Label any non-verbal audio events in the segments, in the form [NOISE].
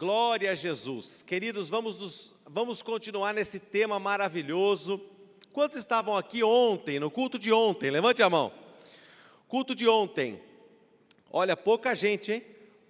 Glória a Jesus. Queridos, vamos, nos, vamos continuar nesse tema maravilhoso. Quantos estavam aqui ontem, no culto de ontem? Levante a mão. Culto de ontem. Olha, pouca gente, hein?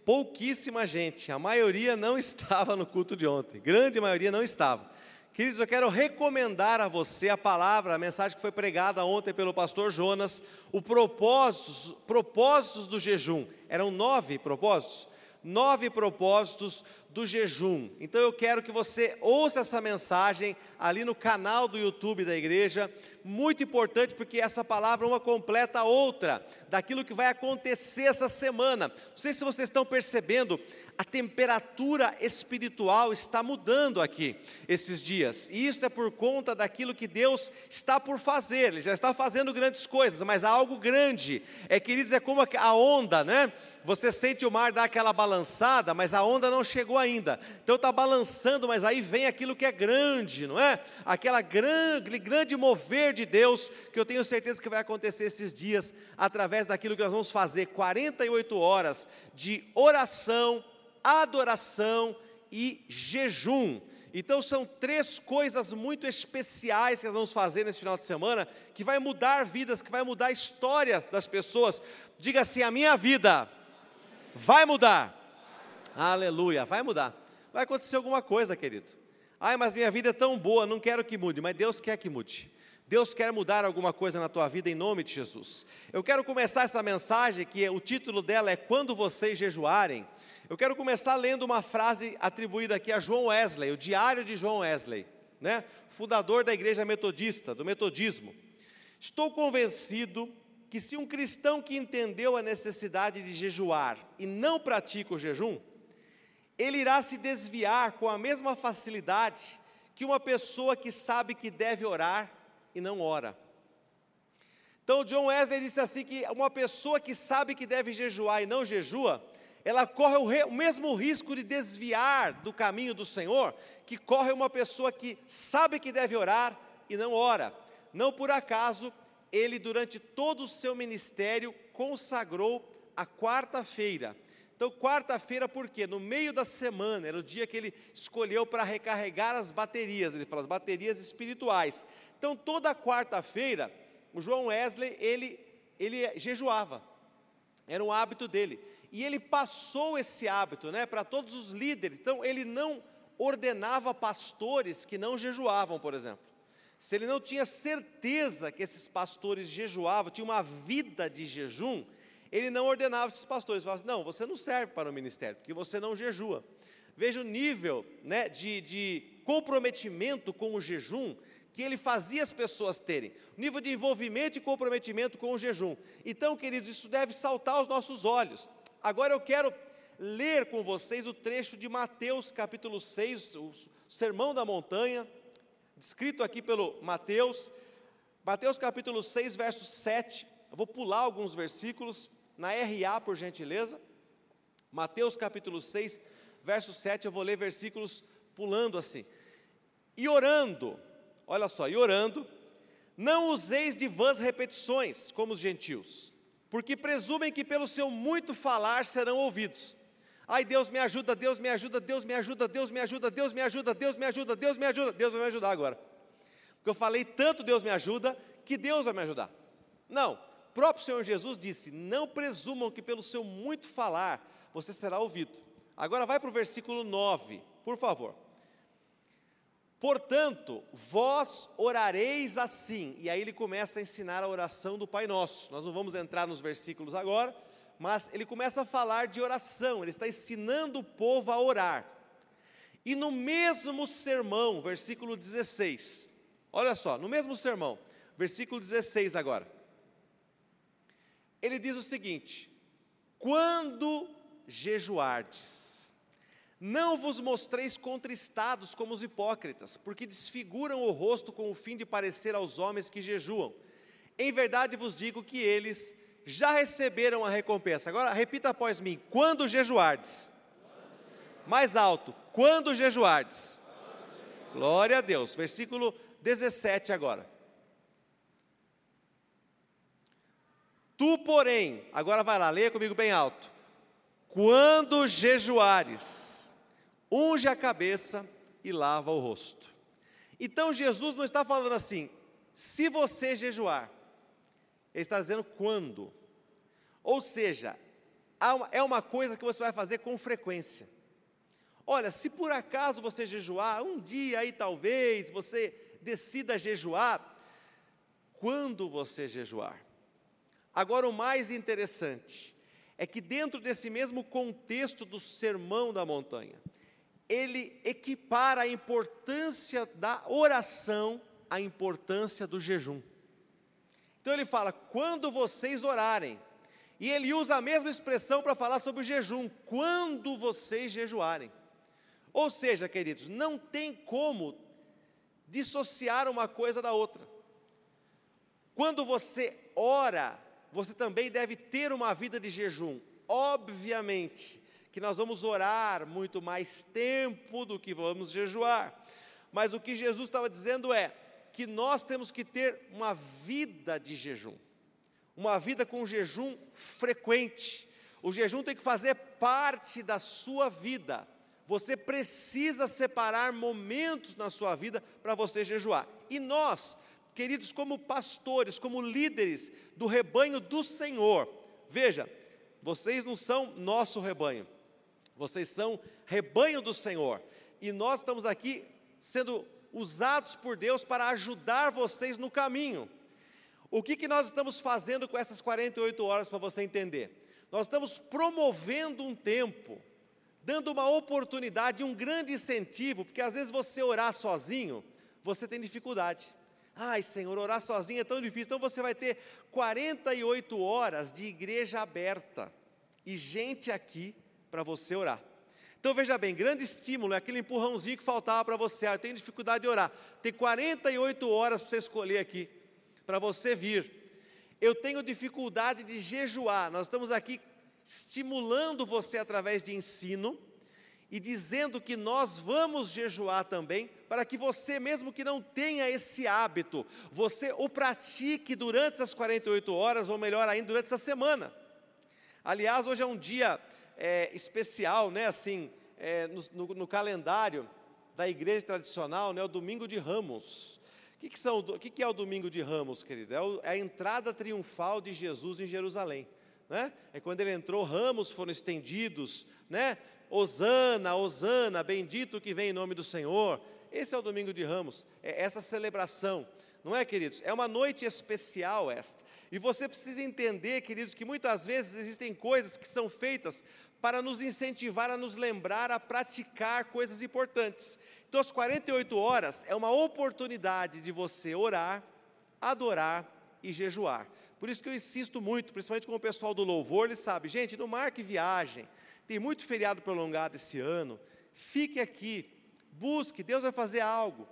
Pouquíssima gente. A maioria não [LAUGHS] estava no culto de ontem. Grande maioria não estava. Queridos, eu quero recomendar a você a palavra, a mensagem que foi pregada ontem pelo pastor Jonas, o propósitos, propósitos do jejum. Eram nove propósitos nove propósitos do jejum. Então eu quero que você ouça essa mensagem ali no canal do YouTube da igreja, muito importante porque essa palavra uma completa a outra, daquilo que vai acontecer essa semana. Não sei se vocês estão percebendo, a temperatura espiritual está mudando aqui esses dias, e isso é por conta daquilo que Deus está por fazer, Ele já está fazendo grandes coisas, mas há algo grande, é queridos, é como a onda, né? Você sente o mar dar aquela balançada, mas a onda não chegou ainda. Então está balançando, mas aí vem aquilo que é grande, não é? Aquela grande, grande mover de Deus, que eu tenho certeza que vai acontecer esses dias, através daquilo que nós vamos fazer 48 horas de oração, adoração e jejum. Então são três coisas muito especiais que nós vamos fazer nesse final de semana, que vai mudar vidas, que vai mudar a história das pessoas. Diga assim: a minha vida vai mudar. Aleluia, vai mudar. Vai acontecer alguma coisa, querido. Ai, mas minha vida é tão boa, não quero que mude, mas Deus quer que mude. Deus quer mudar alguma coisa na tua vida em nome de Jesus. Eu quero começar essa mensagem, que o título dela é Quando vocês jejuarem. Eu quero começar lendo uma frase atribuída aqui a João Wesley, o diário de João Wesley, né? fundador da igreja metodista, do metodismo. Estou convencido que se um cristão que entendeu a necessidade de jejuar e não pratica o jejum, ele irá se desviar com a mesma facilidade que uma pessoa que sabe que deve orar e não ora. Então, John Wesley disse assim: que uma pessoa que sabe que deve jejuar e não jejua, ela corre o, re, o mesmo risco de desviar do caminho do Senhor que corre uma pessoa que sabe que deve orar e não ora. Não por acaso, ele, durante todo o seu ministério, consagrou a quarta-feira. Então, quarta-feira, por quê? No meio da semana, era o dia que ele escolheu para recarregar as baterias, ele fala, as baterias espirituais. Então, toda quarta-feira, o João Wesley, ele, ele jejuava, era um hábito dele e ele passou esse hábito né, para todos os líderes. Então, ele não ordenava pastores que não jejuavam, por exemplo. Se ele não tinha certeza que esses pastores jejuavam, tinha uma vida de jejum, ele não ordenava esses pastores. Falava assim, não, você não serve para o ministério, porque você não jejua. Veja o nível né, de, de comprometimento com o jejum que ele fazia as pessoas terem, nível de envolvimento e comprometimento com o jejum. Então, queridos, isso deve saltar aos nossos olhos. Agora eu quero ler com vocês o trecho de Mateus capítulo 6, o Sermão da Montanha, descrito aqui pelo Mateus. Mateus capítulo 6, verso 7. Eu vou pular alguns versículos na RA, por gentileza. Mateus capítulo 6, verso 7, eu vou ler versículos pulando assim. E orando, olha só, e orando, não useis de vãs repetições, como os gentios porque presumem que pelo seu muito falar serão ouvidos. Ai, Deus me ajuda, Deus me ajuda, Deus me ajuda, Deus me ajuda, Deus me ajuda, Deus me ajuda, Deus me ajuda, Deus vai me ajudar agora. Porque eu falei tanto Deus me ajuda, que Deus vai me ajudar. Não, próprio Senhor Jesus disse: Não presumam que pelo seu muito falar você será ouvido. Agora vai para o versículo 9, por favor. Portanto, vós orareis assim. E aí ele começa a ensinar a oração do Pai Nosso. Nós não vamos entrar nos versículos agora, mas ele começa a falar de oração, ele está ensinando o povo a orar. E no mesmo sermão, versículo 16, olha só, no mesmo sermão, versículo 16 agora, ele diz o seguinte: quando jejuardes, não vos mostreis contristados como os hipócritas, porque desfiguram o rosto com o fim de parecer aos homens que jejuam. Em verdade vos digo que eles já receberam a recompensa. Agora repita após mim: quando jejuardes? Mais alto: quando jejuardes? Glória a Deus. Versículo 17 agora. Tu, porém, agora vai lá, leia comigo bem alto. Quando jejuares, unge a cabeça e lava o rosto. Então Jesus não está falando assim, se você jejuar, ele está dizendo quando. Ou seja, é uma coisa que você vai fazer com frequência. Olha, se por acaso você jejuar, um dia aí talvez você decida jejuar, quando você jejuar. Agora, o mais interessante é que, dentro desse mesmo contexto do sermão da montanha, ele equipara a importância da oração à importância do jejum. Então, ele fala: quando vocês orarem, e ele usa a mesma expressão para falar sobre o jejum, quando vocês jejuarem. Ou seja, queridos, não tem como dissociar uma coisa da outra. Quando você ora, você também deve ter uma vida de jejum. Obviamente que nós vamos orar muito mais tempo do que vamos jejuar. Mas o que Jesus estava dizendo é que nós temos que ter uma vida de jejum. Uma vida com jejum frequente. O jejum tem que fazer parte da sua vida. Você precisa separar momentos na sua vida para você jejuar. E nós, queridos, como pastores, como líderes do rebanho do Senhor, veja, vocês não são nosso rebanho, vocês são rebanho do Senhor, e nós estamos aqui sendo usados por Deus para ajudar vocês no caminho. O que, que nós estamos fazendo com essas 48 horas para você entender? Nós estamos promovendo um tempo, dando uma oportunidade, um grande incentivo, porque às vezes você orar sozinho, você tem dificuldade. Ai, Senhor, orar sozinho é tão difícil. Então você vai ter 48 horas de igreja aberta e gente aqui para você orar. Então veja bem, grande estímulo é aquele empurrãozinho que faltava para você. Ah, eu tenho dificuldade de orar. Tem 48 horas para você escolher aqui, para você vir. Eu tenho dificuldade de jejuar. Nós estamos aqui estimulando você através de ensino e dizendo que nós vamos jejuar também, para que você, mesmo que não tenha esse hábito, você o pratique durante essas 48 horas, ou melhor ainda, durante essa semana. Aliás, hoje é um dia é, especial, né, assim, é, no, no, no, calendário da igreja tradicional, né, o domingo de Ramos. O que, que, são, o que, que é o domingo de Ramos, querido? É, o, é a entrada triunfal de Jesus em Jerusalém. Né? É quando ele entrou, ramos foram estendidos, né? Osana, Osana, bendito que vem em nome do Senhor. Esse é o domingo de Ramos, é essa celebração, não é, queridos? É uma noite especial esta. E você precisa entender, queridos, que muitas vezes existem coisas que são feitas para nos incentivar a nos lembrar a praticar coisas importantes. Então, as 48 horas é uma oportunidade de você orar, adorar e jejuar. Por isso que eu insisto muito, principalmente com o pessoal do louvor, ele sabe, gente, não marque viagem, tem muito feriado prolongado esse ano, fique aqui, busque, Deus vai fazer algo.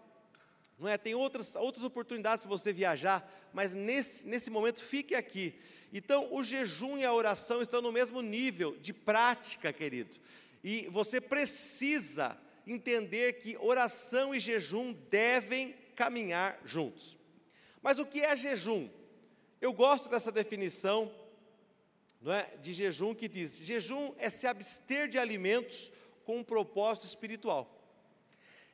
Não é? Tem outras, outras oportunidades para você viajar, mas nesse, nesse momento fique aqui. Então, o jejum e a oração estão no mesmo nível de prática, querido. E você precisa entender que oração e jejum devem caminhar juntos. Mas o que é jejum? Eu gosto dessa definição não é, de jejum que diz: jejum é se abster de alimentos com um propósito espiritual.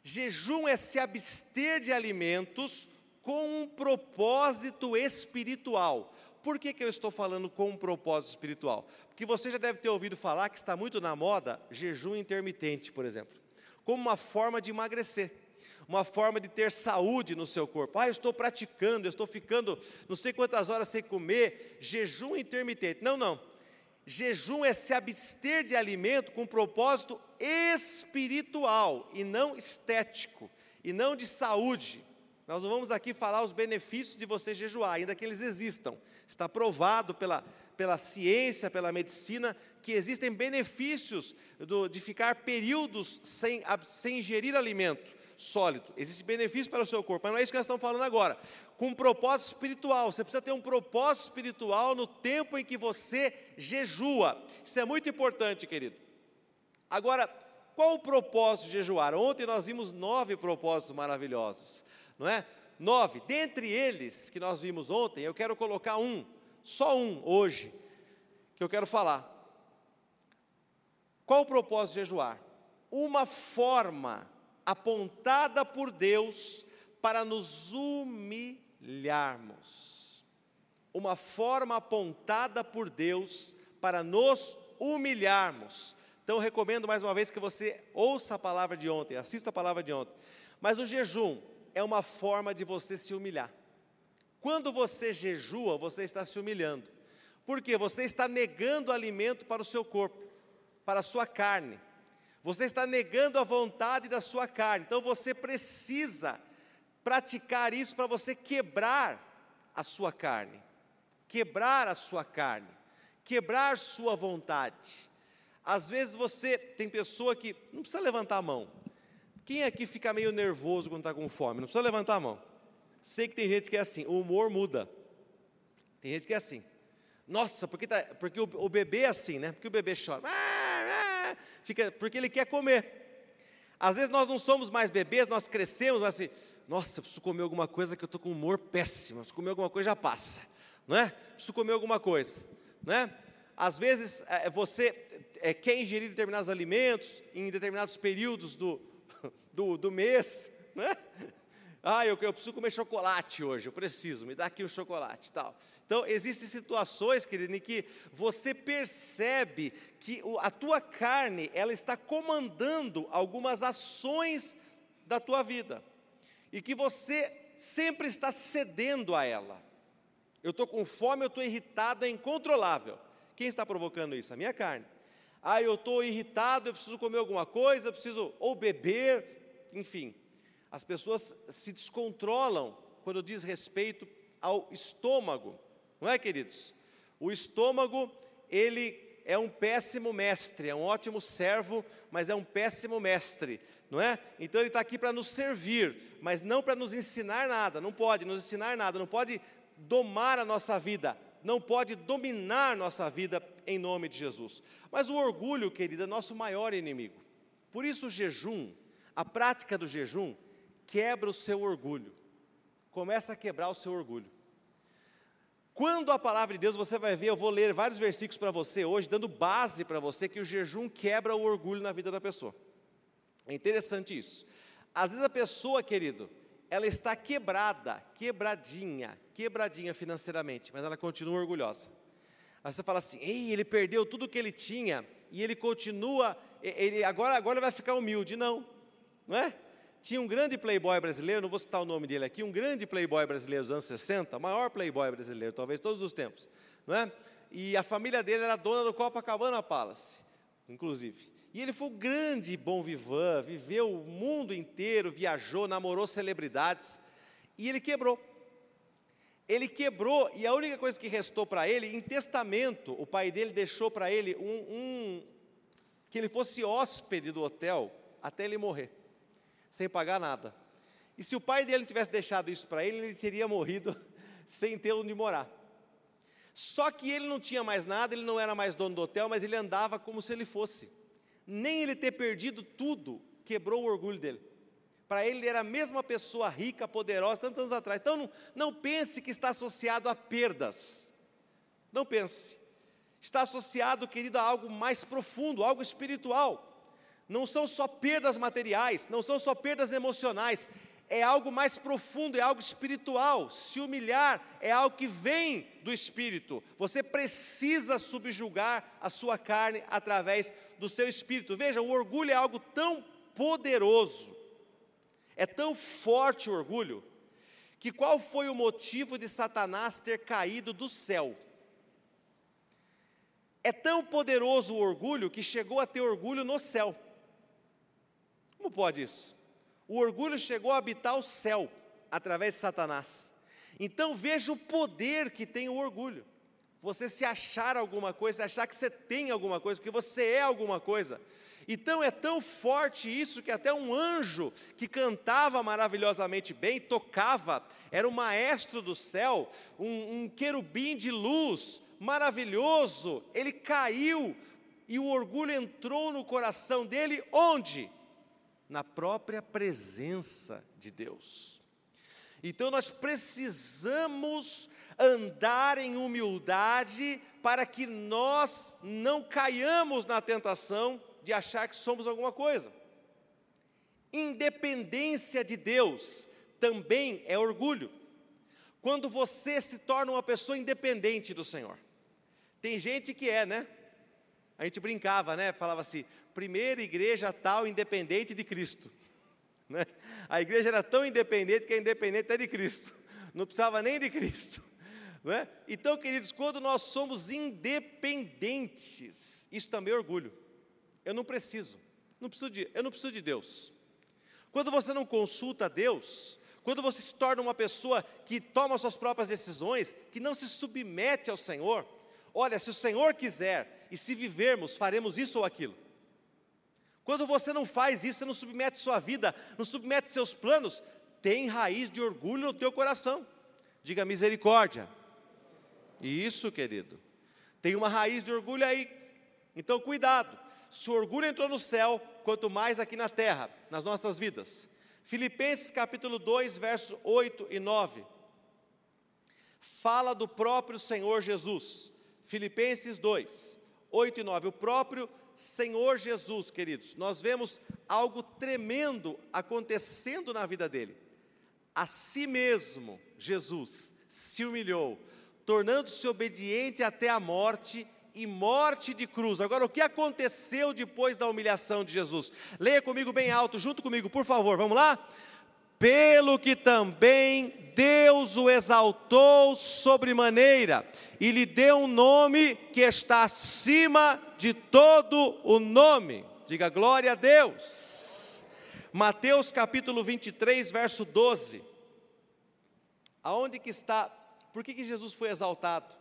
Jejum é se abster de alimentos com um propósito espiritual. Por que, que eu estou falando com um propósito espiritual? Porque você já deve ter ouvido falar que está muito na moda jejum intermitente, por exemplo, como uma forma de emagrecer uma forma de ter saúde no seu corpo. Ah, eu estou praticando, eu estou ficando não sei quantas horas sem comer, jejum intermitente. Não, não. Jejum é se abster de alimento com propósito espiritual e não estético, e não de saúde. Nós não vamos aqui falar os benefícios de você jejuar, ainda que eles existam. Está provado pela, pela ciência, pela medicina, que existem benefícios do, de ficar períodos sem, sem ingerir alimento sólido. Existe benefício para o seu corpo, mas não é isso que nós estamos falando agora. Com um propósito espiritual. Você precisa ter um propósito espiritual no tempo em que você jejua. Isso é muito importante, querido. Agora, qual o propósito de jejuar? Ontem nós vimos nove propósitos maravilhosos, não é? Nove. Dentre eles que nós vimos ontem, eu quero colocar um, só um hoje, que eu quero falar. Qual o propósito de jejuar? uma forma apontada por Deus para nos humilharmos. Uma forma apontada por Deus para nos humilharmos. Então, recomendo mais uma vez que você ouça a palavra de ontem, assista a palavra de ontem. Mas o jejum é uma forma de você se humilhar. Quando você jejua, você está se humilhando. Porque você está negando alimento para o seu corpo, para a sua carne. Você está negando a vontade da sua carne. Então você precisa praticar isso para você quebrar a sua carne. Quebrar a sua carne. Quebrar sua vontade. Às vezes você tem pessoa que não precisa levantar a mão. Quem aqui fica meio nervoso quando está com fome? Não precisa levantar a mão. Sei que tem gente que é assim, o humor muda. Tem gente que é assim. Nossa, porque, tá, porque o, o bebê é assim, né? Porque o bebê chora. Ah, fica, porque ele quer comer. Às vezes nós não somos mais bebês, nós crescemos, mas assim, nossa, preciso comer alguma coisa que eu estou com humor péssimo, preciso comer alguma coisa já passa, não é? Preciso comer alguma coisa, não é? Às vezes é, você é, quer ingerir determinados alimentos em determinados períodos do, [LAUGHS] do, do mês, não é? Ah, eu, eu, preciso comer chocolate hoje, eu preciso, me dá aqui um chocolate tal. Então, existem situações, querido, em que você percebe que a tua carne, ela está comandando algumas ações da tua vida. E que você sempre está cedendo a ela. Eu estou com fome, eu estou irritado, é incontrolável. Quem está provocando isso? A minha carne. Ah, eu estou irritado, eu preciso comer alguma coisa, eu preciso ou beber, enfim as pessoas se descontrolam quando diz respeito ao estômago, não é, queridos? O estômago, ele é um péssimo mestre, é um ótimo servo, mas é um péssimo mestre, não é? Então ele está aqui para nos servir, mas não para nos ensinar nada, não pode nos ensinar nada, não pode domar a nossa vida, não pode dominar nossa vida em nome de Jesus. Mas o orgulho, querida, é nosso maior inimigo. Por isso o jejum, a prática do jejum, quebra o seu orgulho. Começa a quebrar o seu orgulho. Quando a palavra de Deus, você vai ver, eu vou ler vários versículos para você hoje, dando base para você que o jejum quebra o orgulho na vida da pessoa. É interessante isso. Às vezes a pessoa, querido, ela está quebrada, quebradinha, quebradinha financeiramente, mas ela continua orgulhosa. Aí você fala assim: "Ei, ele perdeu tudo que ele tinha e ele continua, ele agora agora vai ficar humilde". Não. Não é? Tinha um grande playboy brasileiro, não vou citar o nome dele aqui, um grande playboy brasileiro dos anos 60, maior playboy brasileiro, talvez todos os tempos, não é? E a família dele era dona do Copacabana Palace, inclusive. E ele foi um grande bom vivan, viveu o mundo inteiro, viajou, namorou celebridades, e ele quebrou. Ele quebrou, e a única coisa que restou para ele, em testamento, o pai dele deixou para ele um, um, que ele fosse hóspede do hotel até ele morrer sem pagar nada. E se o pai dele tivesse deixado isso para ele, ele teria morrido [LAUGHS] sem ter onde morar. Só que ele não tinha mais nada, ele não era mais dono do hotel, mas ele andava como se ele fosse. Nem ele ter perdido tudo quebrou o orgulho dele. Para ele, ele era a mesma pessoa rica, poderosa, tantos anos atrás. Então, não, não pense que está associado a perdas. Não pense. Está associado, querido, a algo mais profundo, algo espiritual não são só perdas materiais, não são só perdas emocionais, é algo mais profundo, é algo espiritual. Se humilhar é algo que vem do espírito. Você precisa subjugar a sua carne através do seu espírito. Veja, o orgulho é algo tão poderoso, é tão forte o orgulho, que qual foi o motivo de Satanás ter caído do céu? É tão poderoso o orgulho que chegou a ter orgulho no céu. Como pode isso? O orgulho chegou a habitar o céu através de Satanás. Então veja o poder que tem o orgulho. Você se achar alguma coisa, achar que você tem alguma coisa, que você é alguma coisa. Então é tão forte isso que até um anjo que cantava maravilhosamente bem, tocava, era o maestro do céu, um, um querubim de luz, maravilhoso, ele caiu e o orgulho entrou no coração dele, onde? Na própria presença de Deus. Então nós precisamos andar em humildade para que nós não caiamos na tentação de achar que somos alguma coisa. Independência de Deus também é orgulho. Quando você se torna uma pessoa independente do Senhor. Tem gente que é, né? A gente brincava, né? Falava assim: primeira igreja tal independente de Cristo. [LAUGHS] Né? A igreja era tão independente que é independente até de Cristo. [LAUGHS] Não precisava nem de Cristo. [LAUGHS] Né? Então, queridos, quando nós somos independentes, isso também é orgulho. Eu não preciso, não preciso de, eu não preciso de Deus. Quando você não consulta Deus, quando você se torna uma pessoa que toma suas próprias decisões, que não se submete ao Senhor, olha, se o Senhor quiser e se vivermos, faremos isso ou aquilo. Quando você não faz isso, você não submete sua vida, não submete seus planos, tem raiz de orgulho no teu coração. Diga misericórdia. Isso, querido. Tem uma raiz de orgulho aí. Então, cuidado. Se o orgulho entrou no céu, quanto mais aqui na terra, nas nossas vidas. Filipenses capítulo 2, versos 8 e 9. Fala do próprio Senhor Jesus. Filipenses 2, 8 e 9. O próprio Senhor Jesus, queridos, nós vemos algo tremendo acontecendo na vida dele. A si mesmo, Jesus se humilhou, tornando-se obediente até a morte e morte de cruz. Agora, o que aconteceu depois da humilhação de Jesus? Leia comigo bem alto, junto comigo, por favor, vamos lá? Pelo que também Deus o exaltou sobremaneira e lhe deu um nome que está acima de todo o nome. Diga glória a Deus. Mateus capítulo 23, verso 12. Aonde que está? Por que, que Jesus foi exaltado?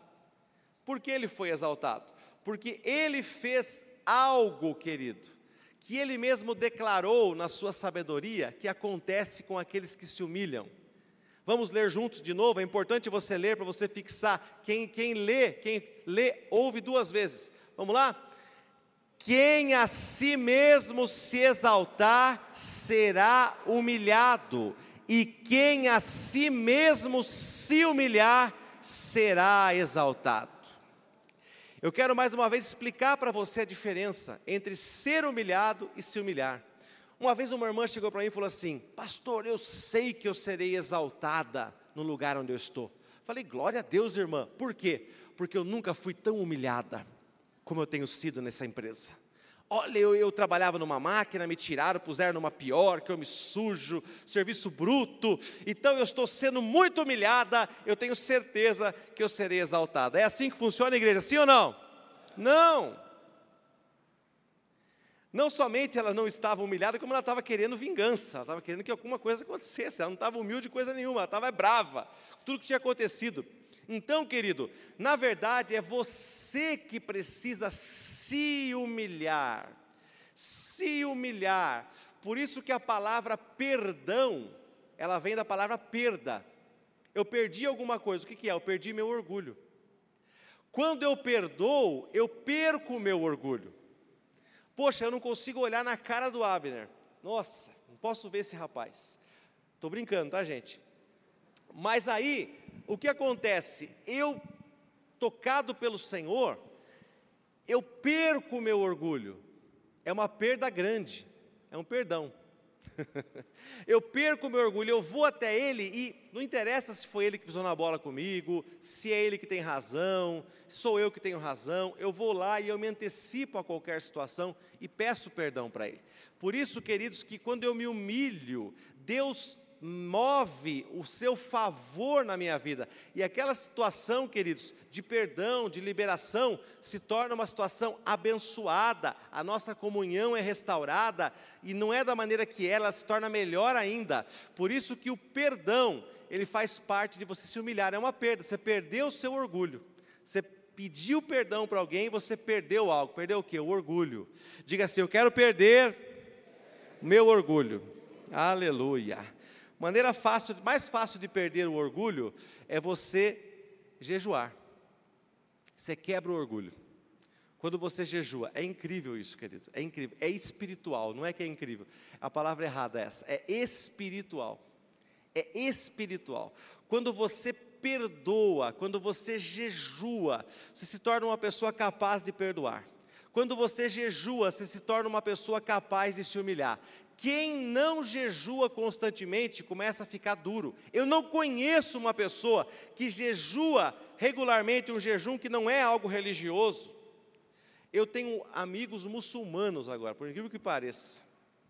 Por que ele foi exaltado? Porque ele fez algo, querido, que ele mesmo declarou na sua sabedoria que acontece com aqueles que se humilham. Vamos ler juntos de novo, é importante você ler para você fixar. Quem, quem lê, quem lê, ouve duas vezes. Vamos lá? Quem a si mesmo se exaltar será humilhado, e quem a si mesmo se humilhar será exaltado. Eu quero mais uma vez explicar para você a diferença entre ser humilhado e se humilhar. Uma vez uma irmã chegou para mim e falou assim: Pastor, eu sei que eu serei exaltada no lugar onde eu estou. Falei, glória a Deus, irmã. Por quê? Porque eu nunca fui tão humilhada como eu tenho sido nessa empresa. Olha, eu, eu, trabalhava numa máquina, me tiraram, puseram numa pior, que eu me sujo, serviço bruto. Então eu estou sendo muito humilhada, eu tenho certeza que eu serei exaltada. É assim que funciona a igreja, sim ou não? Não. Não somente ela não estava humilhada, como ela estava querendo vingança, ela estava querendo que alguma coisa acontecesse, ela não estava humilde de coisa nenhuma, ela estava brava, tudo que tinha acontecido. Então, querido, na verdade é você que precisa se humilhar, se humilhar. Por isso que a palavra perdão, ela vem da palavra perda. Eu perdi alguma coisa, o que, é? Eu perdi meu orgulho. Quando eu perdoo, eu perco o meu orgulho. Poxa, eu não consigo olhar na cara do Abner. Nossa, não posso ver esse rapaz. Estou brincando, tá, gente? Mas aí, o que acontece? Eu, tocado pelo Senhor, eu perco o meu orgulho. É uma perda grande, é um perdão. [LAUGHS] eu perco o meu orgulho, eu vou até ele e não interessa se foi ele que pisou na bola comigo, se é ele que tem razão, sou eu que tenho razão, eu vou lá e eu me antecipo a qualquer situação e peço perdão para ele. Por isso, queridos, que quando eu me humilho, Deus move o seu favor na minha vida. E aquela situação, queridos, de perdão, de liberação, se torna uma situação abençoada. A nossa comunhão é restaurada e não é da maneira que ela se torna melhor ainda. Por isso que o perdão, ele faz parte de você se humilhar. É uma perda, você perdeu o seu orgulho. Você pediu perdão para alguém, você perdeu algo. Perdeu o quê? O orgulho. Diga assim: Eu quero perder meu orgulho. Aleluia. Maneira fácil, mais fácil de perder o orgulho é você jejuar. Você quebra o orgulho. Quando você jejua, é incrível isso, querido. É incrível. É espiritual, não é que é incrível. A palavra errada é essa. É espiritual. É espiritual. Quando você perdoa, quando você jejua, você se torna uma pessoa capaz de perdoar. Quando você jejua, você se torna uma pessoa capaz de se humilhar. Quem não jejua constantemente começa a ficar duro. Eu não conheço uma pessoa que jejua regularmente um jejum que não é algo religioso. Eu tenho amigos muçulmanos agora, por incrível que pareça.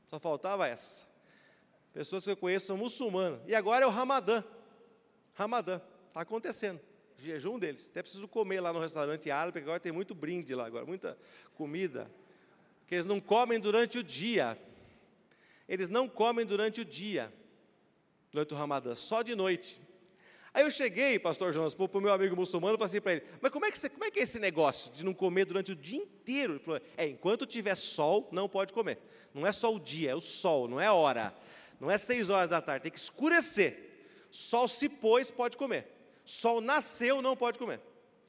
Só faltava essa. Pessoas que eu conheço são muçulmanas. E agora é o Ramadã. Ramadã. Está acontecendo. Jejum deles. Até preciso comer lá no restaurante árabe, porque agora tem muito brinde lá agora, muita comida. Que eles não comem durante o dia. Eles não comem durante o dia, durante o Ramadã, só de noite. Aí eu cheguei, pastor Jonas, para o meu amigo muçulmano, e falei assim para ele, mas como é, que você, como é que é esse negócio de não comer durante o dia inteiro? Ele falou, é, enquanto tiver sol, não pode comer. Não é só o dia, é o sol, não é hora. Não é seis horas da tarde, tem que escurecer. Sol se pôs, pode comer. Sol nasceu, não pode comer.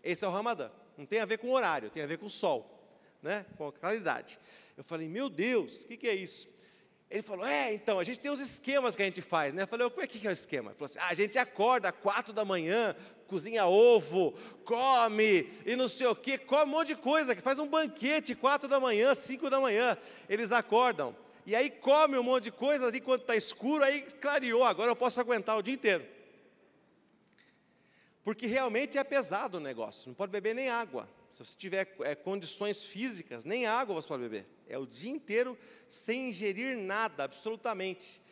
Esse é o Ramadã. Não tem a ver com horário, tem a ver com o sol, né? com a claridade. Eu falei, meu Deus, o que, que é isso? Ele falou, é, então, a gente tem os esquemas que a gente faz, né? Eu falei, como é que é o esquema? Ele falou assim, ah, a gente acorda às quatro da manhã, cozinha ovo, come e não sei o quê, come um monte de coisa, que faz um banquete quatro da manhã, cinco da manhã, eles acordam. E aí come um monte de coisa ali quando está escuro, aí clareou, agora eu posso aguentar o dia inteiro. Porque realmente é pesado o negócio, não pode beber nem água. Se você tiver é, condições físicas, nem água você pode beber. É o dia inteiro sem ingerir nada, absolutamente.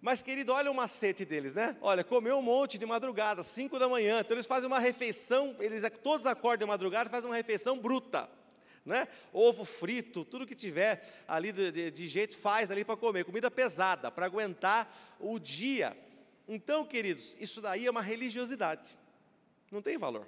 Mas, querido, olha o macete deles, né? Olha, comeu um monte de madrugada, 5 da manhã. Então, eles fazem uma refeição, eles todos acordam de madrugada e fazem uma refeição bruta. Né? Ovo frito, tudo que tiver ali de, de, de jeito faz ali para comer. Comida pesada, para aguentar o dia. Então, queridos, isso daí é uma religiosidade. Não tem valor.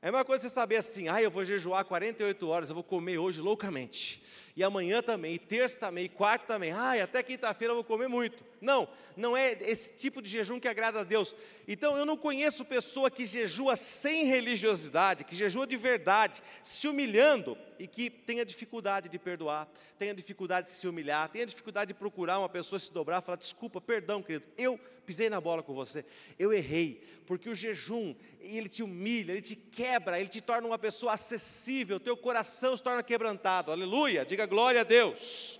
É uma coisa você saber assim, ah, eu vou jejuar 48 horas, eu vou comer hoje loucamente. E amanhã também, e terça também, e quarta também. E até quinta-feira eu vou comer muito. Não, não é esse tipo de jejum que agrada a Deus. Então, eu não conheço pessoa que jejua sem religiosidade, que jejua de verdade, se humilhando e que tenha dificuldade de perdoar, tenha dificuldade de se humilhar, tenha dificuldade de procurar uma pessoa se dobrar, falar: desculpa, perdão, querido, eu pisei na bola com você, eu errei, porque o jejum, ele te humilha, ele te quebra, ele te torna uma pessoa acessível, teu coração se torna quebrantado, aleluia, diga glória a Deus,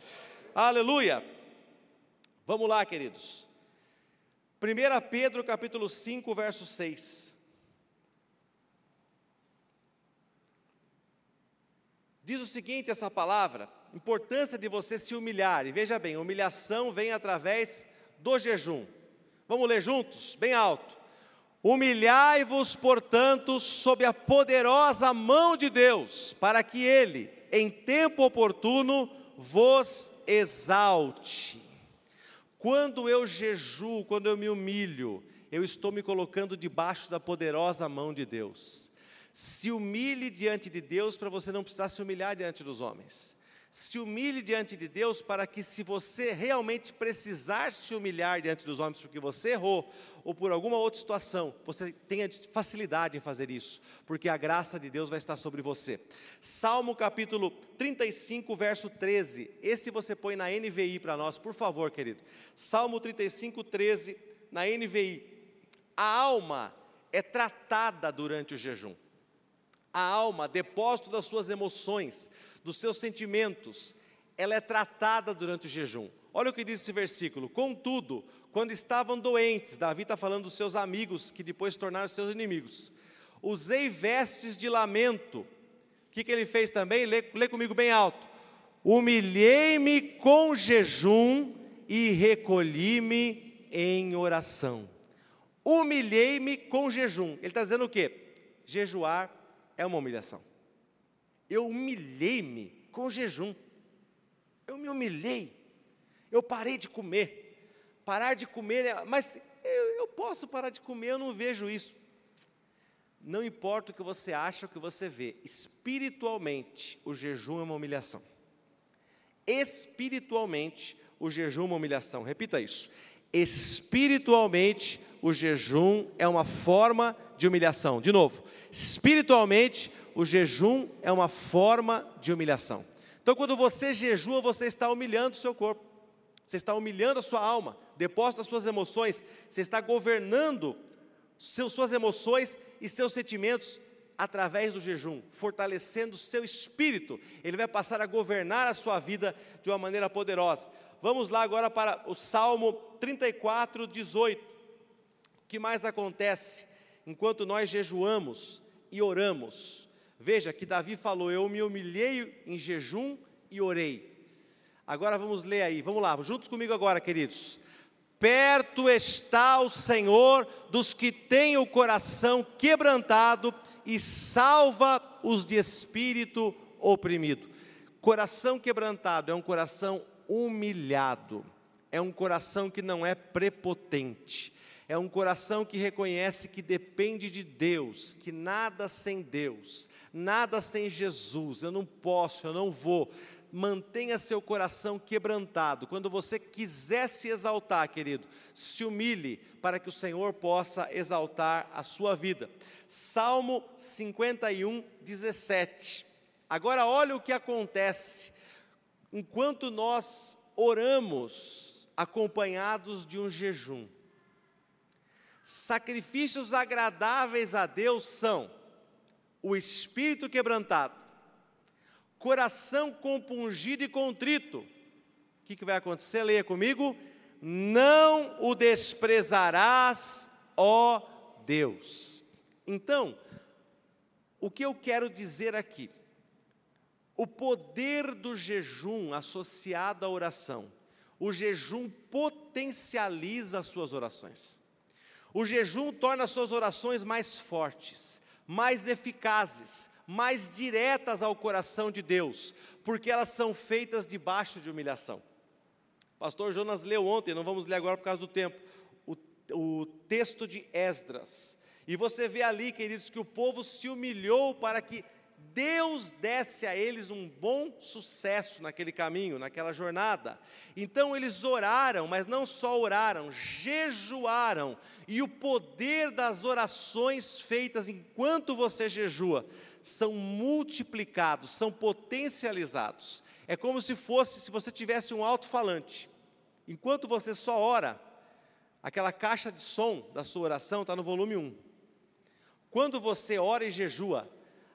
aleluia. Vamos lá, queridos. 1 Pedro capítulo 5, verso 6. Diz o seguinte essa palavra, importância de você se humilhar. E veja bem, humilhação vem através do jejum. Vamos ler juntos, bem alto. Humilhai-vos, portanto, sob a poderosa mão de Deus, para que ele, em tempo oportuno, vos exalte. Quando eu jejuo, quando eu me humilho, eu estou me colocando debaixo da poderosa mão de Deus. Se humilhe diante de Deus para você não precisar se humilhar diante dos homens. Se humilhe diante de Deus para que, se você realmente precisar se humilhar diante dos homens porque você errou ou por alguma outra situação, você tenha facilidade em fazer isso, porque a graça de Deus vai estar sobre você. Salmo capítulo 35, verso 13. Esse você põe na NVI para nós, por favor, querido. Salmo 35, 13, na NVI. A alma é tratada durante o jejum a alma, depósito das suas emoções, dos seus sentimentos, ela é tratada durante o jejum. Olha o que diz esse versículo. Contudo, quando estavam doentes, Davi está falando dos seus amigos, que depois tornaram seus inimigos. Usei vestes de lamento. O que, que ele fez também? Lê, lê comigo bem alto. Humilhei-me com jejum e recolhi-me em oração. Humilhei-me com jejum. Ele está dizendo o quê? Jejuar é uma humilhação. Eu humilhei-me com jejum. Eu me humilhei. Eu parei de comer. Parar de comer, é, mas eu, eu posso parar de comer, eu não vejo isso. Não importa o que você acha, o que você vê, espiritualmente, o jejum é uma humilhação. Espiritualmente, o jejum é uma humilhação. Repita isso. Espiritualmente, o jejum é uma forma de humilhação. De novo, espiritualmente, o jejum é uma forma de humilhação. Então, quando você jejua, você está humilhando o seu corpo, você está humilhando a sua alma, depósito as suas emoções, você está governando seus, suas emoções e seus sentimentos através do jejum, fortalecendo o seu espírito, ele vai passar a governar a sua vida de uma maneira poderosa. Vamos lá agora para o Salmo 34, 18. O que mais acontece enquanto nós jejuamos e oramos? Veja que Davi falou: Eu me humilhei em jejum e orei. Agora vamos ler aí, vamos lá, juntos comigo agora, queridos. Perto está o Senhor dos que têm o coração quebrantado e salva os de espírito oprimido. Coração quebrantado é um coração humilhado, é um coração que não é prepotente, é um coração que reconhece que depende de Deus, que nada sem Deus, nada sem Jesus, eu não posso, eu não vou. Mantenha seu coração quebrantado. Quando você quiser se exaltar, querido, se humilhe para que o Senhor possa exaltar a sua vida. Salmo 51, 17. Agora, olha o que acontece enquanto nós oramos acompanhados de um jejum. Sacrifícios agradáveis a Deus são o espírito quebrantado, coração compungido e contrito. O que, que vai acontecer? Leia comigo. Não o desprezarás, ó Deus. Então, o que eu quero dizer aqui? O poder do jejum associado à oração. O jejum potencializa as suas orações. O jejum torna as suas orações mais fortes, mais eficazes, mais diretas ao coração de Deus, porque elas são feitas debaixo de humilhação. Pastor Jonas leu ontem, não vamos ler agora por causa do tempo, o, o texto de Esdras. E você vê ali, queridos, que o povo se humilhou para que Deus desse a eles um bom sucesso naquele caminho, naquela jornada. Então eles oraram, mas não só oraram, jejuaram. E o poder das orações feitas enquanto você jejua são multiplicados, são potencializados. É como se fosse, se você tivesse um alto-falante. Enquanto você só ora, aquela caixa de som da sua oração está no volume 1. Quando você ora e jejua,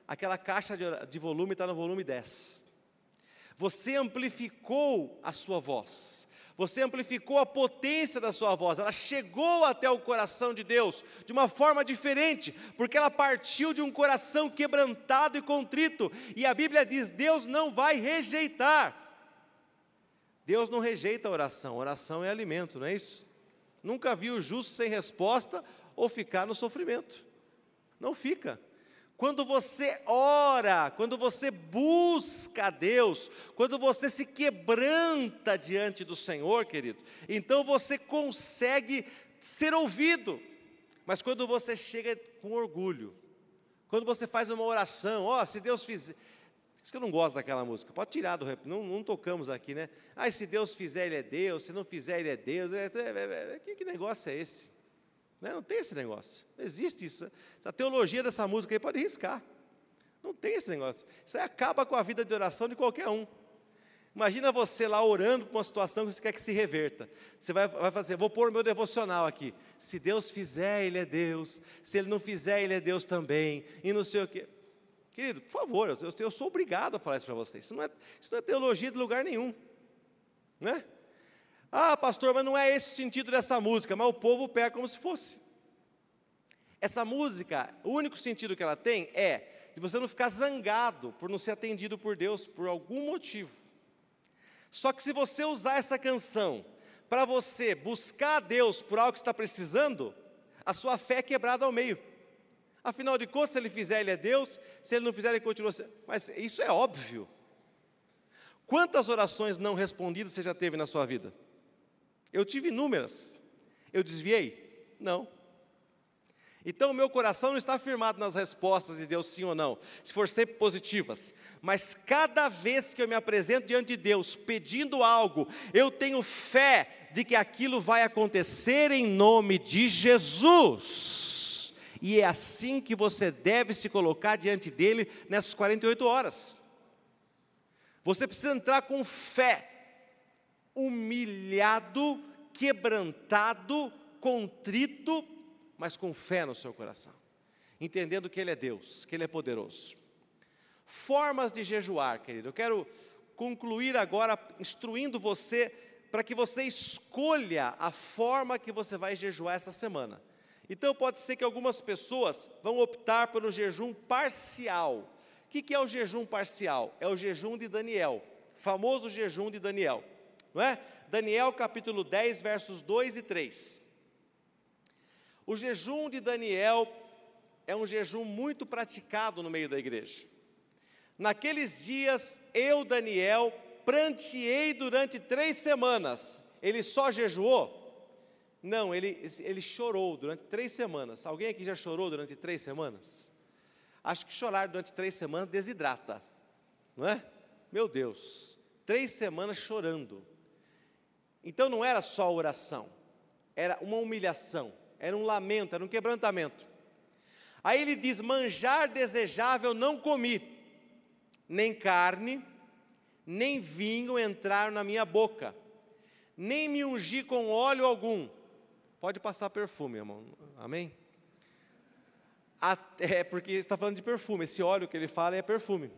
aquela caixa de, volume está no volume 10. Você amplificou a sua voz, você amplificou a potência da sua voz, ela chegou até o coração de Deus de uma forma diferente, porque ela partiu de um coração quebrantado e contrito, e a Bíblia diz: Deus não vai rejeitar. Deus não rejeita a oração, oração é alimento, não é isso? Nunca vi o justo sem resposta ou ficar no sofrimento. Não fica. Quando você ora, quando você busca a Deus, quando você se quebranta diante do Senhor, querido, então você consegue ser ouvido. Mas quando você chega com orgulho, quando você faz uma oração, ó, oh, se Deus fizer. Isso que eu não gosto daquela música, pode tirar do rap, não, não tocamos aqui, né? Ah, se Deus fizer, Ele é Deus, se não fizer, Ele é Deus. É, é, é, que, que negócio é esse? Né? Não tem esse negócio. Não existe isso. Essa teologia dessa música aí pode riscar. Não tem esse negócio. Isso aí acaba com a vida de oração de qualquer um. Imagina você lá orando por uma situação que você quer que se reverta. Você vai, vai fazer, vou pôr o meu devocional aqui. Se Deus fizer, Ele é Deus. Se Ele não fizer, Ele é Deus também. E não sei o quê. Querido, por favor, eu, eu sou obrigado a falar isso para vocês. Isso não, é, isso não é teologia de lugar nenhum. Não é? Ah, pastor, mas não é esse o sentido dessa música, mas o povo pega como se fosse. Essa música, o único sentido que ela tem é de você não ficar zangado por não ser atendido por Deus por algum motivo. Só que se você usar essa canção para você buscar a Deus por algo que está precisando, a sua fé é quebrada ao meio. Afinal de contas, se ele fizer, ele é Deus, se ele não fizer, ele continua sendo. Mas isso é óbvio. Quantas orações não respondidas você já teve na sua vida? Eu tive inúmeras. Eu desviei? Não. Então, o meu coração não está firmado nas respostas de Deus, sim ou não, se for sempre positivas. Mas cada vez que eu me apresento diante de Deus pedindo algo, eu tenho fé de que aquilo vai acontecer em nome de Jesus. E é assim que você deve se colocar diante dele nessas 48 horas. Você precisa entrar com fé humilhado, quebrantado, contrito, mas com fé no seu coração. entendendo que Ele é Deus, que Ele é poderoso. Formas de jejuar, querido. Eu quero concluir agora instruindo você para que você escolha a forma que você vai jejuar essa semana. Então pode ser que algumas pessoas vão optar pelo jejum parcial. O que, é o jejum parcial? É o jejum de Daniel, famoso jejum de Daniel, não é? Daniel capítulo 10, versos 2 e 3. O jejum de Daniel é um jejum muito praticado no meio da igreja. Naqueles dias, eu, Daniel, pranteei durante três semanas. Ele só jejuou? Não, ele, ele chorou durante três semanas. Alguém aqui já chorou durante três semanas? Acho que chorar durante três semanas desidrata, não é? Meu Deus, três semanas chorando. Então não era só oração, era uma humilhação, era um lamento, era um quebrantamento. Aí ele diz: manjar desejável não comi, nem carne, nem vinho entraram na minha boca, nem me ungi com óleo algum. Pode passar perfume, irmão. Amém? Até porque está falando de perfume. Esse óleo que ele fala é perfume,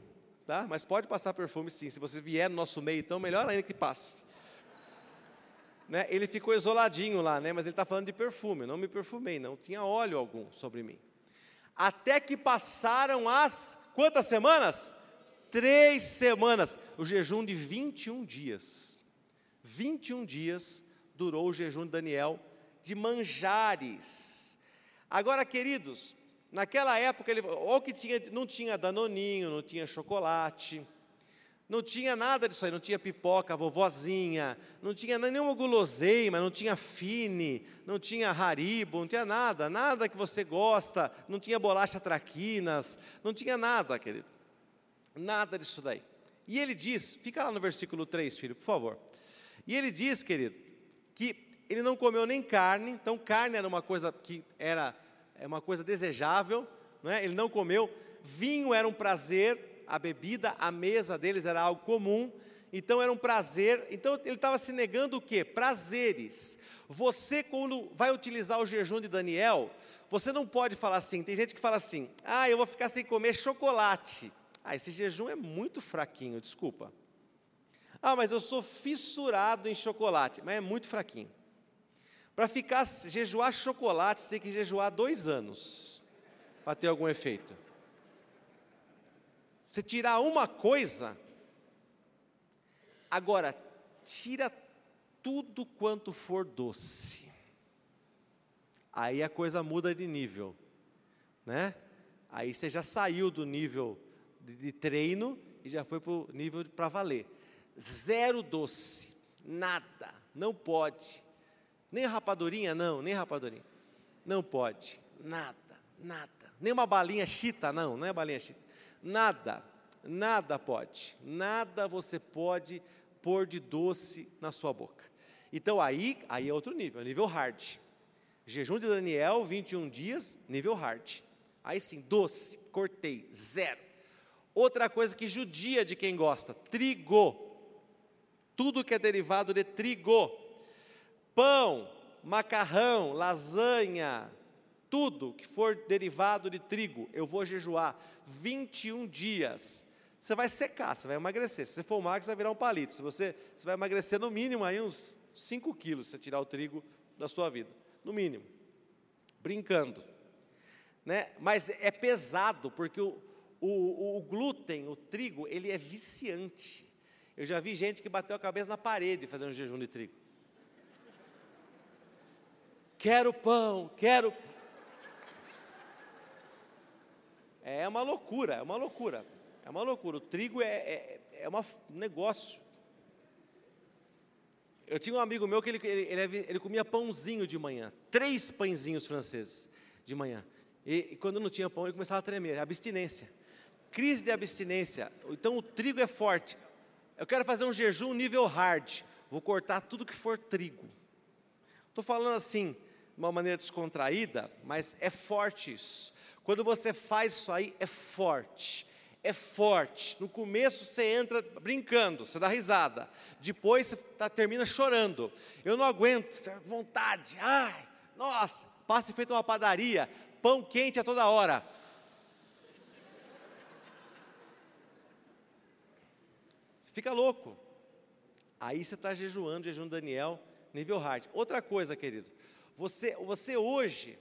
tá? Mas pode passar perfume sim. Se você vier no nosso meio, então melhor ainda que passe. Né? Ele ficou isoladinho lá, né? Mas ele está falando de perfume. Não me perfumei, não tinha óleo algum sobre mim. Até que passaram as quantas semanas? Três semanas. O jejum de 21 dias. 21 dias durou o jejum de Daniel de manjares. Agora, queridos, naquela época ele, ou que tinha, não tinha danoninho, não tinha chocolate, não tinha nada disso aí, não tinha pipoca, vovozinha, não tinha nenhuma guloseima, não tinha fine, não tinha haribo, não tinha nada, nada que você gosta, não tinha bolacha traquinas, não tinha nada, querido. Nada disso daí. E ele diz, fica lá no versículo 3, filho, por favor. E ele diz, querido, que ele não comeu nem carne, então carne era uma coisa que era é uma coisa desejável, não é? ele não comeu. Vinho era um prazer, a bebida, a mesa deles era algo comum, então era um prazer. Então ele estava se negando o quê? Prazeres. Você, quando vai utilizar o jejum de Daniel, você não pode falar assim. Tem gente que fala assim: ah, eu vou ficar sem comer chocolate. Ah, esse jejum é muito fraquinho, desculpa. Ah, mas eu sou fissurado em chocolate, mas é muito fraquinho. Para ficar jejuar chocolate, você tem que jejuar dois anos para ter algum efeito. Você tirar uma coisa, agora, tira tudo quanto for doce. Aí a coisa muda de nível, né? Aí você já saiu do nível de, de treino e já foi para o nível para valer. Zero doce, nada, não pode. Nem rapadurinha, não, nem rapadurinha. Não pode, nada, nada. Nem uma balinha chita, não, não é balinha chita. Nada, nada pode, nada você pode pôr de doce na sua boca. Então aí, aí é outro nível, é nível hard. Jejum de Daniel, 21 dias, nível hard. Aí sim, doce, cortei, zero. Outra coisa que judia de quem gosta, trigo. Tudo que é derivado de trigo. Pão, macarrão, lasanha, tudo que for derivado de trigo, eu vou jejuar 21 dias. Você vai secar, você vai emagrecer. Se você for magro, você vai virar um palito. Se você, você vai emagrecer no mínimo aí uns 5 quilos, se você tirar o trigo da sua vida. No mínimo. Brincando. Né? Mas é pesado, porque o, o, o glúten, o trigo, ele é viciante. Eu já vi gente que bateu a cabeça na parede fazendo um jejum de trigo. Quero pão, quero É uma loucura, é uma loucura. É uma loucura. O trigo é, é, é um negócio. Eu tinha um amigo meu que ele, ele, ele, comia pãozinho de manhã, três pãezinhos franceses de manhã. E, e, quando não tinha pão, ele começava a tremer, abstinência. Crise de abstinência. Então o trigo é forte. Eu quero fazer um jejum nível hard. Vou cortar tudo que for trigo. Estou falando assim, de uma maneira descontraída, mas é forte isso. Quando você faz isso aí, é forte. É forte. No começo você entra brincando, você dá risada. Depois você tá, termina chorando. Eu não aguento, vontade. Ai, nossa, passa feito uma padaria. pão quente a toda hora. Você fica louco. Aí você está jejuando, jejum Daniel, nível hard. Outra coisa, querido, você, você hoje,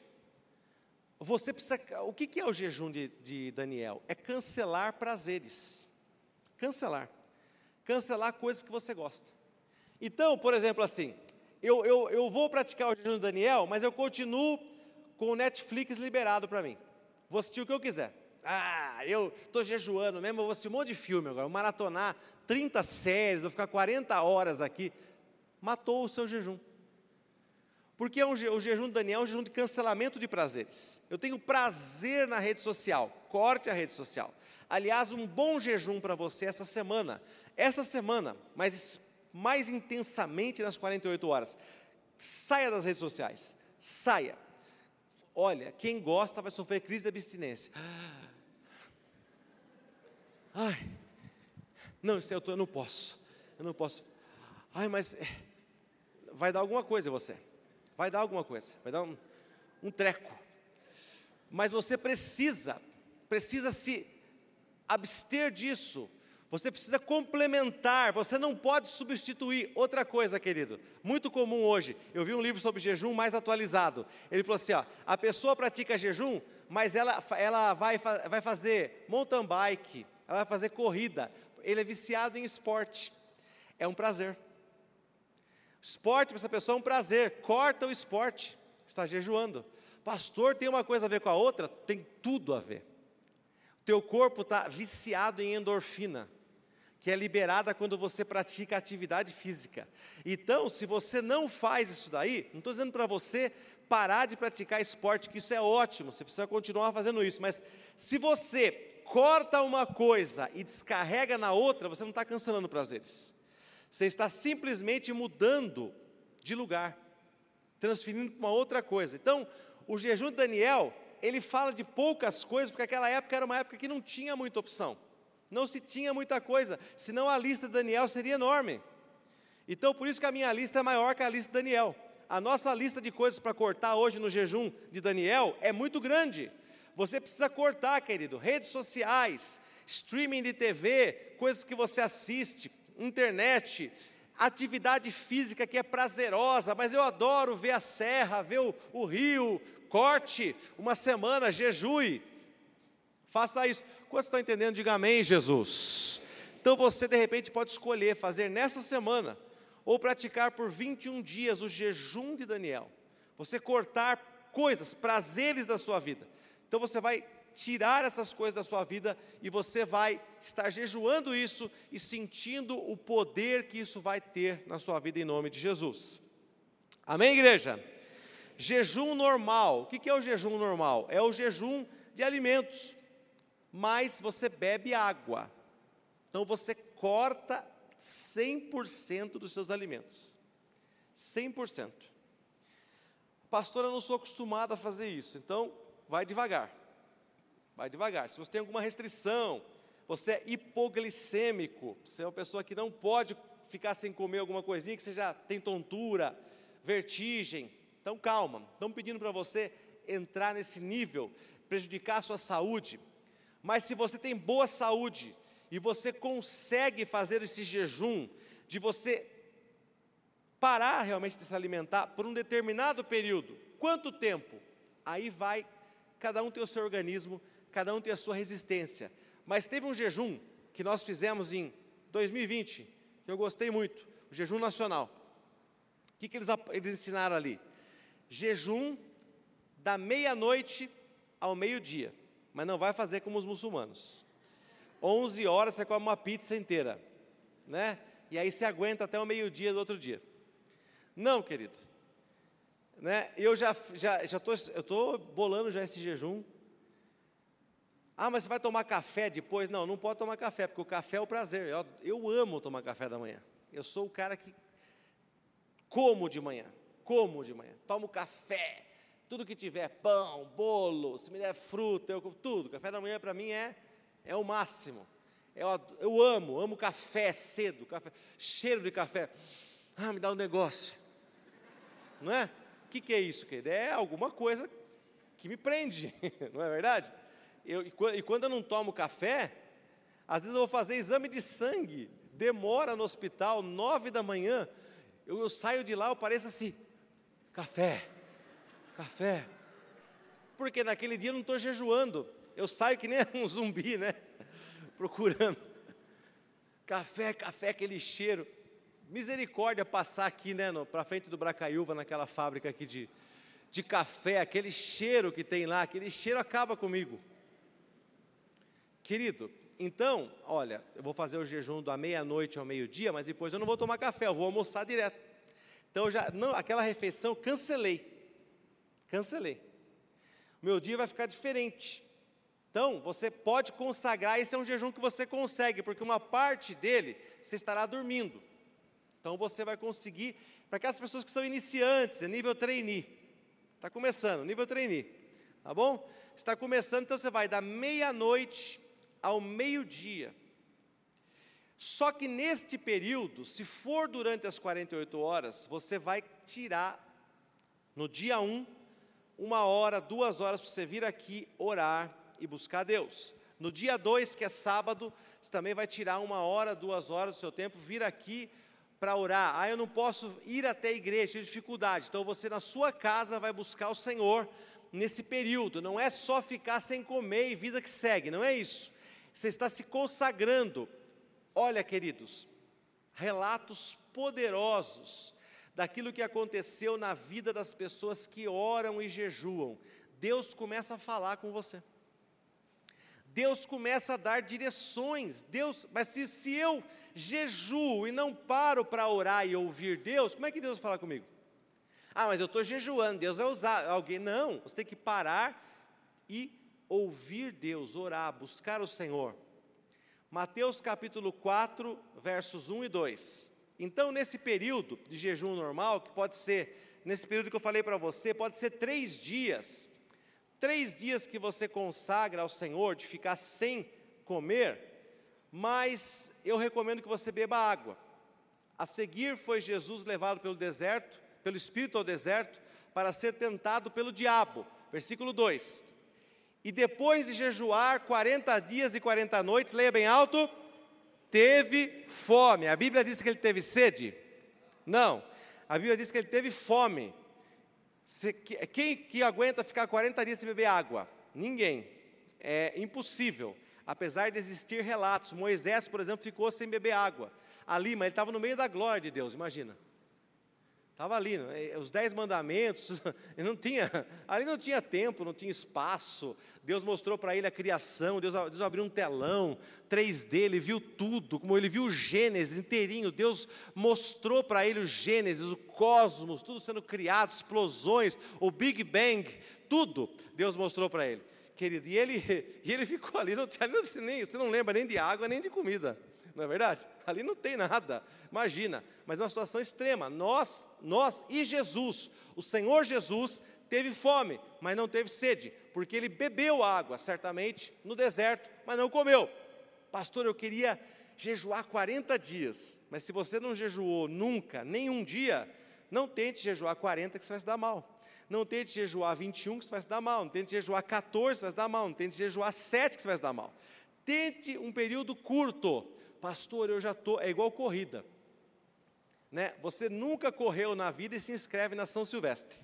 você precisa. O que, é o jejum de, de Daniel? É cancelar prazeres. Cancelar. Cancelar coisas que você gosta. Então, por exemplo, assim, eu, eu, eu vou praticar o jejum de Daniel, mas eu continuo com o Netflix liberado para mim. Vou assistir o que eu quiser. Ah, eu estou jejuando mesmo, eu vou assistir um monte de filme agora, vou maratonar 30 séries, vou ficar 40 horas aqui. Matou o seu jejum. Porque é o jejum de Daniel é um jejum de cancelamento de prazeres. Eu tenho prazer na rede social, corte a rede social. Aliás, um bom jejum para você essa semana. Essa semana, mas mais intensamente nas 48 horas. Saia das redes sociais. Saia. Olha, quem gosta vai sofrer crise de abstinência. Ai, não, isso eu, tô, eu não posso. Eu não posso. Ai, mas é, vai dar alguma coisa em você. Vai dar alguma coisa. Vai dar um, um treco. Mas você precisa, precisa se abster disso você precisa complementar, você não pode substituir. Outra coisa, querido, muito comum hoje, eu vi um livro sobre jejum mais atualizado. Ele falou assim: ó, a pessoa pratica jejum, mas ela, ela vai, vai fazer mountain bike, ela vai fazer corrida. Ele é viciado em esporte. É um prazer. Esporte para essa pessoa é um prazer. Corta o esporte, está jejuando. Pastor, tem uma coisa a ver com a outra? Tem tudo a ver. O teu corpo está viciado em endorfina que é liberada quando você pratica atividade física. Então, se você não faz isso daí, não estou dizendo para você parar de praticar esporte, que isso é ótimo, você precisa continuar fazendo isso, mas se você corta uma coisa e descarrega na outra, você não está cancelando prazeres. Você está simplesmente mudando de lugar, transferindo para uma outra coisa. Então, o jejum de Daniel, ele fala de poucas coisas, porque aquela época era uma época que não tinha muita opção não se tinha muita coisa, senão a lista de Daniel seria enorme. Então, por isso que a minha lista é maior que a lista de Daniel. A nossa lista de coisas para cortar hoje no jejum de Daniel é muito grande. Você precisa cortar, querido, redes sociais, streaming de TV, coisas que você assiste, internet, atividade física que é prazerosa, mas eu adoro ver a serra, ver o, o rio, corte, uma semana, jejue. Faça isso. Quantos estão entendendo? Diga amém, Jesus. Então você de repente pode escolher fazer nessa semana ou praticar por 21 dias o jejum de Daniel. Você cortar coisas, prazeres da sua vida. Então você vai tirar essas coisas da sua vida e você vai estar jejuando isso e sentindo o poder que isso vai ter na sua vida em nome de Jesus. Amém, igreja? Jejum normal. O que é o jejum normal? É o jejum de alimentos mas você bebe água. Então você corta 100% dos seus alimentos. 100%. Pastor, eu não sou acostumado a fazer isso, então vai devagar. Vai devagar. Se você tem alguma restrição, você é hipoglicêmico, você é uma pessoa que não pode ficar sem comer alguma coisinha, que você já tem tontura, vertigem. Então calma, estamos pedindo para você entrar nesse nível, prejudicar a sua saúde. Mas se você tem boa saúde e você consegue fazer esse jejum, de você parar realmente de se alimentar por um determinado período, quanto tempo? Aí vai, cada um tem o seu organismo, cada um tem a sua resistência. Mas teve um jejum que nós fizemos em 2020, que eu gostei muito, o jejum nacional. O que, que eles, eles ensinaram ali? Jejum da meia-noite ao meio-dia mas não vai fazer como os muçulmanos. 11 horas você come uma pizza inteira, né? E aí você aguenta até o meio-dia do outro dia. Não, querido. Né? Eu já já já tô, eu tô bolando já esse jejum. Ah, mas você vai tomar café depois? Não, não pode tomar café, porque o café é o prazer. Eu, eu amo tomar café da manhã. Eu sou o cara que como de manhã, como de manhã, tomo café, tudo que tiver, pão, bolo, se me der fruta, eu tudo. Café da manhã para mim é, é o máximo. Eu, eu amo, amo café cedo, café, cheiro de café. Ah, me dá um negócio. Não é? O que, que é isso, querido? É alguma coisa que me prende, [LAUGHS] não é verdade? Eu, e quando eu não tomo café, às vezes eu vou fazer exame de sangue, demora no hospital, nove da manhã, eu, eu saio de lá, eu pareço assim, café, café. Porque naquele dia eu não estou jejuando, eu saio que nem [LAUGHS] um zumbi, né? [LAUGHS] Procurando. Café, café, aquele cheiro. Misericórdia passar aqui, né, para frente do Bracaiúva, naquela fábrica aqui de, de café, aquele cheiro que tem lá, aquele cheiro acaba comigo. Querido, então, olha, eu vou fazer o jejum da meia-noite ao meio-dia, mas depois eu não vou tomar café, eu vou almoçar direto. Então, já, não, aquela refeição, cancelei. Cancelei. Meu dia vai ficar diferente. Então, você pode consagrar, esse é um jejum que você consegue, porque uma parte dele você estará dormindo. Então, você vai conseguir, para aquelas pessoas que são iniciantes, é nível trainee. Está começando, nível trainee. Tá bom? Está começando, então você vai da meia-noite ao meio-dia. Só que neste período, se for durante as 48 horas, você vai tirar, no dia 1, uma hora, duas horas para você vir aqui orar e buscar Deus. No dia 2, que é sábado, você também vai tirar uma hora, duas horas do seu tempo, vir aqui para orar. Ah, eu não posso ir até a igreja, tenho dificuldade. Então você na sua casa vai buscar o Senhor nesse período. Não é só ficar sem comer e vida que segue, não é isso você está se consagrando. Olha, queridos, relatos poderosos daquilo que aconteceu na vida das pessoas que oram e jejuam. Deus começa a falar com você. Deus começa a dar direções. Deus, mas se, se eu jejuo e não paro para orar e ouvir Deus, como é que Deus fala comigo? Ah, mas eu estou jejuando, Deus vai usar alguém. Não, você tem que parar e ouvir Deus, orar, buscar o Senhor. Mateus capítulo 4, versos 1 e 2. Então, nesse período de jejum normal, que pode ser, nesse período que eu falei para você, pode ser três dias, três dias que você consagra ao Senhor, de ficar sem comer, mas eu recomendo que você beba água. A seguir foi Jesus levado pelo deserto, pelo Espírito ao deserto, para ser tentado pelo diabo. Versículo 2. E depois de jejuar 40 dias e 40 noites, leia bem alto, teve fome. A Bíblia diz que ele teve sede? Não. A Bíblia diz que ele teve fome. Quem que aguenta ficar 40 dias sem beber água? Ninguém. É impossível. Apesar de existir relatos. Moisés, por exemplo, ficou sem beber água. Ali, mas ele estava no meio da glória de Deus, imagina. Estava ali, né? os dez mandamentos, [LAUGHS] não tinha, ali não tinha tempo, não tinha espaço. Deus mostrou para ele a criação, Deus, Deus abriu um telão 3D, ele viu tudo, como ele viu o Gênesis inteirinho. Deus mostrou para ele o Gênesis, o cosmos, tudo sendo criado, explosões, o Big Bang, tudo. Deus mostrou para ele, querido. E ele, [LAUGHS] e ele ficou ali, não, nem, você não lembra nem de água nem de comida não é verdade? Ali não tem nada, imagina, mas é uma situação extrema. Nós, nós e Jesus, o Senhor Jesus teve fome, mas não teve sede, porque ele bebeu água, certamente, no deserto, mas não comeu. Pastor, eu queria jejuar 40 dias, mas se você não jejuou nunca, nenhum dia, não tente jejuar 40 que você vai se dar mal. Não tente jejuar 21 que você vai se dar mal. Não tente jejuar 14 que você vai se dar mal. Não tente jejuar 7 que você vai se dar mal. Tente um período curto pastor, eu já estou. É igual corrida. Né? Você nunca correu na vida e se inscreve na São Silvestre.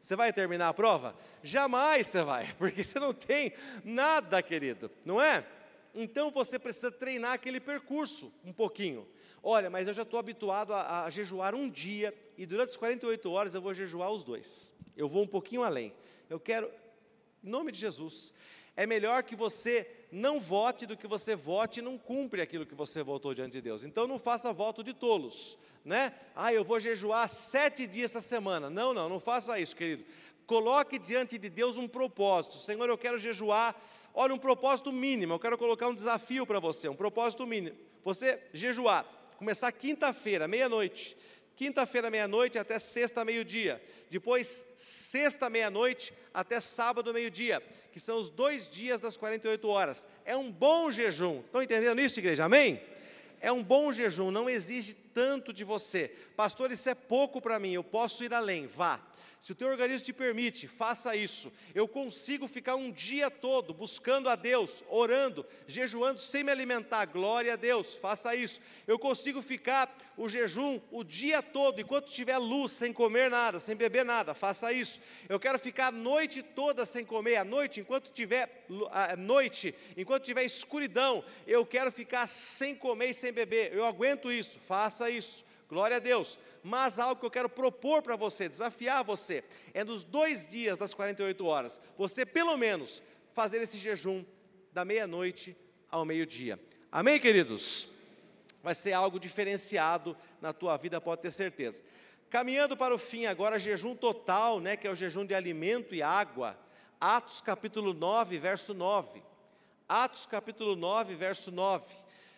Você vai terminar a prova? Jamais você vai, [LAUGHS] porque você não tem nada, querido, não é? Então você precisa treinar aquele percurso um pouquinho. Olha, mas eu já estou habituado a, a, jejuar um dia e durante as 48 horas eu vou jejuar os dois. Eu vou um pouquinho além. Eu quero, em nome de Jesus, é melhor que você não vote do que você vote e não cumpre aquilo que você votou diante de Deus. Então não faça voto de tolos, né? Ah, eu vou jejuar sete dias essa semana. Não, não, não faça isso, querido. Coloque diante de Deus um propósito. Senhor, eu quero jejuar. Olha, um propósito mínimo. Eu quero colocar um desafio para você, um propósito mínimo. Você jejuar, começar quinta-feira, meia-noite quinta-feira, meia-noite, até sexta, meio-dia. Depois, sexta, meia-noite, até sábado, meio-dia, que são os dois dias das 48 horas. É um bom jejum. Estão entendendo isso, igreja? Amém? É um bom jejum, não exige tanto de você. Pastor, isso é pouco para mim, eu posso ir além. Vá. Se o teu organismo te permite, faça isso. Eu consigo ficar um dia todo buscando a Deus, orando, jejuando sem me alimentar. Glória a Deus, faça isso. Eu consigo ficar o jejum o dia todo, enquanto tiver luz, sem comer nada, sem beber nada. Faça isso. Eu quero ficar a noite toda sem comer, noite, enquanto tiver a noite, enquanto tiver escuridão, eu quero ficar sem comer e sem beber. Eu aguento isso. Faça isso. Glória a Deus mas algo que eu quero propor para você, desafiar você, é nos dois dias das 48 horas, você pelo menos fazer esse jejum da meia-noite ao meio-dia. Amém, queridos? Vai ser algo diferenciado na tua vida, pode ter certeza. Caminhando para o fim agora, jejum total, né, que é o jejum de alimento e água. Atos capítulo 9, verso 9. Atos capítulo 9, verso 9.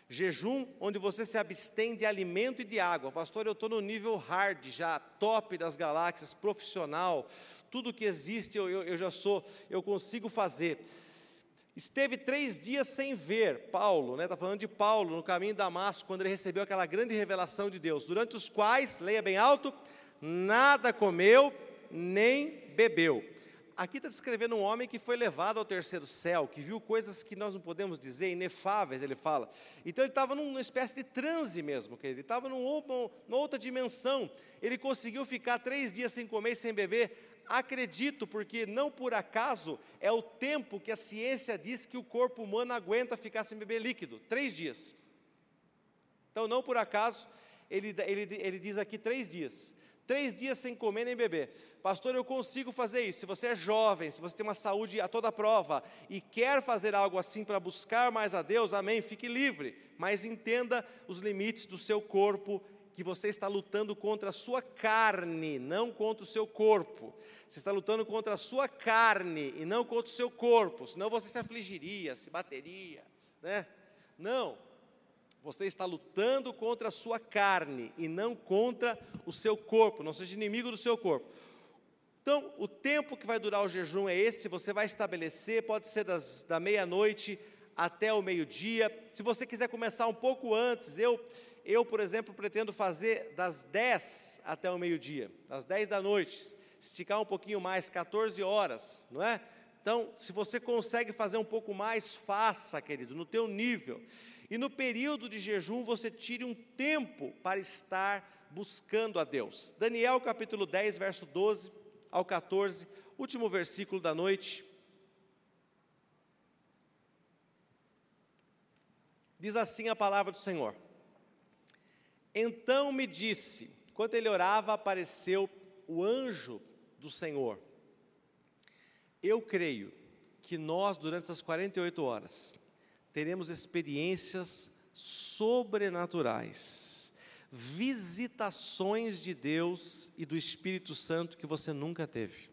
Jejum onde você se abstém de alimento e de água. Pastor, eu estou no nível hard já, top das galáxias, profissional. Tudo que existe eu, eu, eu já sou, eu consigo fazer. Esteve três dias sem ver Paulo, está né, falando de Paulo no caminho de Damasco, quando ele recebeu aquela grande revelação de Deus, durante os quais, leia bem alto, nada comeu nem bebeu. Aqui está descrevendo um homem que foi levado ao terceiro céu, que viu coisas que nós não podemos dizer, inefáveis, ele fala. Então ele estava numa espécie de transe mesmo, ele estava numa, numa outra dimensão. Ele conseguiu ficar três dias sem comer e sem beber. Acredito, porque não por acaso é o tempo que a ciência diz que o corpo humano aguenta ficar sem beber líquido três dias. Então, não por acaso, ele, ele, ele diz aqui três dias. Três dias sem comer nem beber. Pastor, eu consigo fazer isso. Se você é jovem, se você tem uma saúde a toda prova e quer fazer algo assim para buscar mais a Deus, amém, fique livre. Mas entenda os limites do seu corpo, que você está lutando contra a sua carne, não contra o seu corpo. Você está lutando contra a sua carne e não contra o seu corpo, senão você se afligiria, se bateria, né? Não, você está lutando contra a sua carne e não contra o seu corpo, não seja inimigo do seu corpo. Então, o tempo que vai durar o jejum é esse, você vai estabelecer, pode ser das, da meia-noite até o meio-dia. Se você quiser começar um pouco antes, eu, eu, por exemplo, pretendo fazer das 10 até o meio-dia, das 10 da noite, esticar um pouquinho mais, 14 horas, não é? Então, se você consegue fazer um pouco mais, faça, querido, no teu nível. E no período de jejum você tire um tempo para estar buscando a Deus. Daniel capítulo 10, verso 12 ao 14, último versículo da noite. Diz assim a palavra do Senhor. Então me disse, enquanto ele orava, apareceu o anjo do Senhor. Eu creio que nós, durante essas 48 horas, teremos experiências sobrenaturais, visitações de Deus e do Espírito Santo que você nunca teve.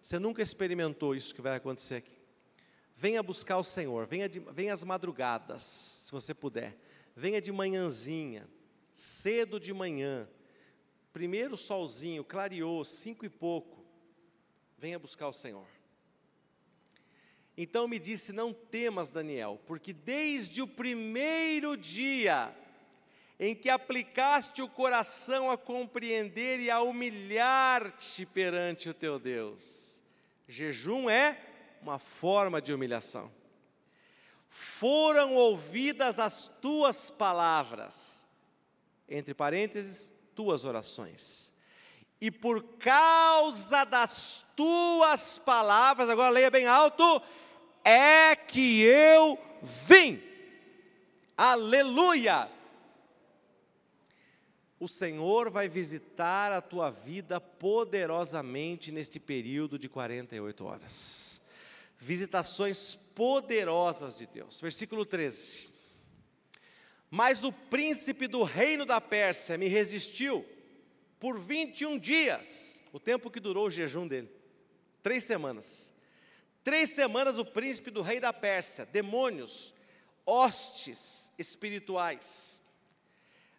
Você nunca experimentou isso que vai acontecer aqui. Venha buscar o Senhor, venha, de, venha às madrugadas, se você puder. Venha de manhãzinha, cedo de manhã. Primeiro solzinho, clareou, cinco e pouco. Venha buscar o Senhor. Então me disse: Não temas, Daniel, porque desde o primeiro dia em que aplicaste o coração a compreender e a humilhar-te perante o teu Deus, jejum é uma forma de humilhação. Foram ouvidas as tuas palavras, entre parênteses, tuas orações. E por causa das tuas palavras, agora leia bem alto, é que eu vim. Aleluia! O Senhor vai visitar a tua vida poderosamente neste período de 48 horas. Visitações poderosas de Deus. Versículo 13. Mas o príncipe do reino da Pérsia me resistiu por 21 dias, o tempo que durou o jejum dele. Três semanas. Três semanas o príncipe do rei da Pérsia, demônios, hostes espirituais,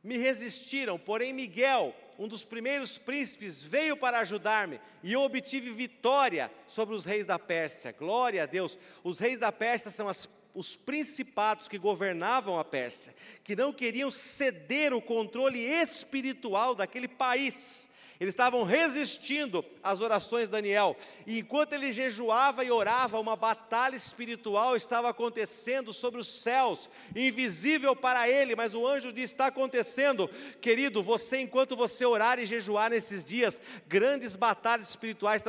me resistiram, porém Miguel, um dos primeiros príncipes, veio para ajudar-me e eu obtive vitória sobre os reis da Pérsia. Glória a Deus. Os reis da Pérsia são as os principados que governavam a Pérsia, que não queriam ceder o controle espiritual daquele país. Eles estavam resistindo às orações de Daniel. E enquanto ele jejuava e orava, uma batalha espiritual estava acontecendo sobre os céus, invisível para ele, mas o anjo disse: Está acontecendo, querido, você, enquanto você orar e jejuar nesses dias, grandes batalhas espirituais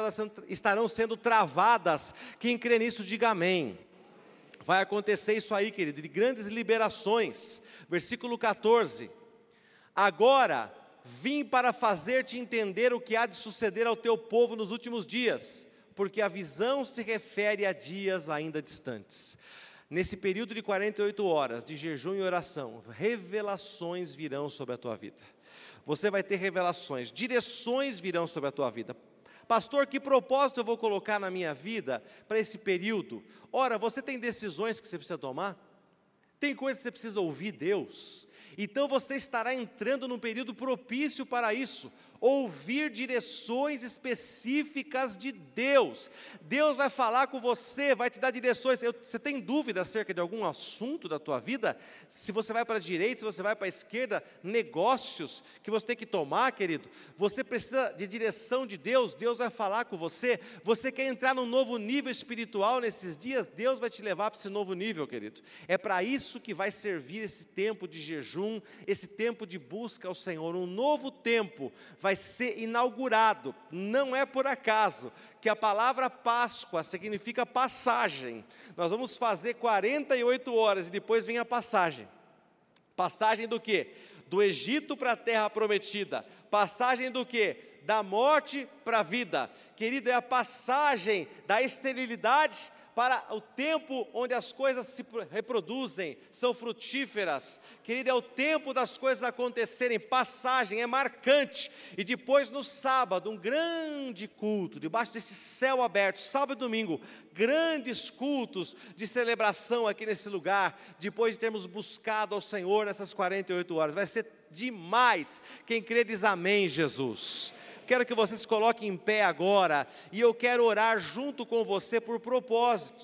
estarão sendo travadas. Quem crê nisso, diga amém. Vai acontecer isso aí, querido, de grandes liberações. Versículo 14. Agora, Vim para fazer-te entender o que há de suceder ao teu povo nos últimos dias, porque a visão se refere a dias ainda distantes. Nesse período de 48 horas de jejum e oração, revelações virão sobre a tua vida. Você vai ter revelações, direções virão sobre a tua vida. Pastor, que propósito eu vou colocar na minha vida para esse período? Ora, você tem decisões que você precisa tomar? Tem coisas que você precisa ouvir Deus? Então você estará entrando num período propício para isso ouvir direções específicas de Deus. Deus vai falar com você, vai te dar direções. Eu, você tem dúvida acerca de algum assunto da tua vida? Se você vai para a direita, se você vai para a esquerda, negócios que você tem que tomar, querido. Você precisa de direção de Deus, Deus vai falar com você. Você quer entrar num novo nível espiritual nesses dias? Deus vai te levar para esse novo nível, querido. É para isso que vai servir esse tempo de jejum, esse tempo de busca ao Senhor. Um novo tempo vai ser inaugurado. Não é por acaso que a palavra Páscoa significa passagem. Nós vamos fazer 48 horas e depois vem a passagem. Passagem do que? Do Egito para a terra prometida. Passagem do que? Da morte para a vida. Querido, é a passagem da esterilidade para o tempo onde as coisas se reproduzem, são frutíferas. Querido, é o tempo das coisas acontecerem, passagem, é marcante. E depois no sábado, um grande culto, debaixo desse céu aberto, sábado e domingo, grandes cultos de celebração aqui nesse lugar, depois de termos buscado ao Senhor nessas 48 horas. Vai ser demais. Quem crê diz amém, Jesus. Quero que você se coloque em pé agora e eu quero orar junto com você por propósitos.